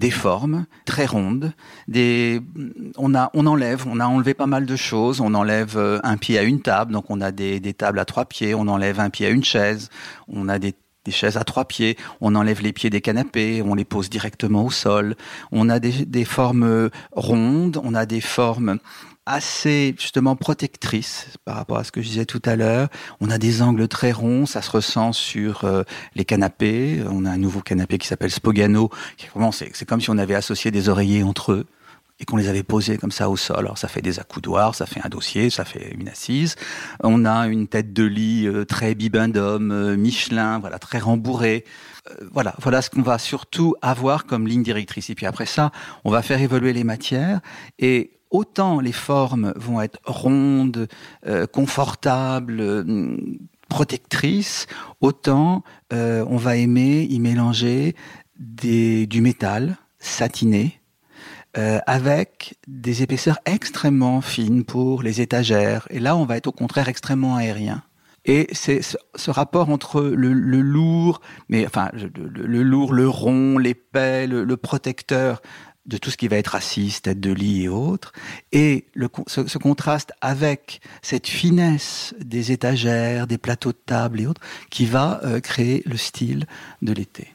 des formes très rondes. Des, on a, enlève, on a enlevé pas mal de choses. On enlève euh, un pied à une table, donc on a des tables à trois pieds. On enlève un pied à une chaise. On a des chaises à trois pieds, on enlève les pieds des canapés, on les pose directement au sol. On a des, formes rondes, on a des formes assez justement protectrice par rapport à ce que je disais tout à l'heure. On a des angles très ronds, ça se ressent sur euh, les canapés. On a un nouveau canapé qui s'appelle Spogano. Qui, c'est, comme si on avait associé des oreillers entre eux et qu'on les avait posés comme ça au sol. Alors ça fait des accoudoirs, ça fait un dossier, ça fait une assise. On a une tête de lit euh, très bibendum, euh, Michelin, voilà, très rembourrée. voilà, voilà ce qu'on va surtout avoir comme ligne directrice. Et puis après ça, on va faire évoluer les matières et autant les formes vont être rondes, euh, confortables, euh, protectrices, autant euh, on va aimer y mélanger des, du métal satiné, avec des épaisseurs extrêmement fines pour les étagères. Et là, on va être au contraire extrêmement aérien. Et c'est ce, rapport entre le, lourd, mais enfin le, lourd, le rond, l'épais, le, protecteur de tout ce qui va être assise, tête de lit et autres, et le, ce, contraste avec cette finesse des étagères, des plateaux de table et autres, qui va euh, créer le style de l'été.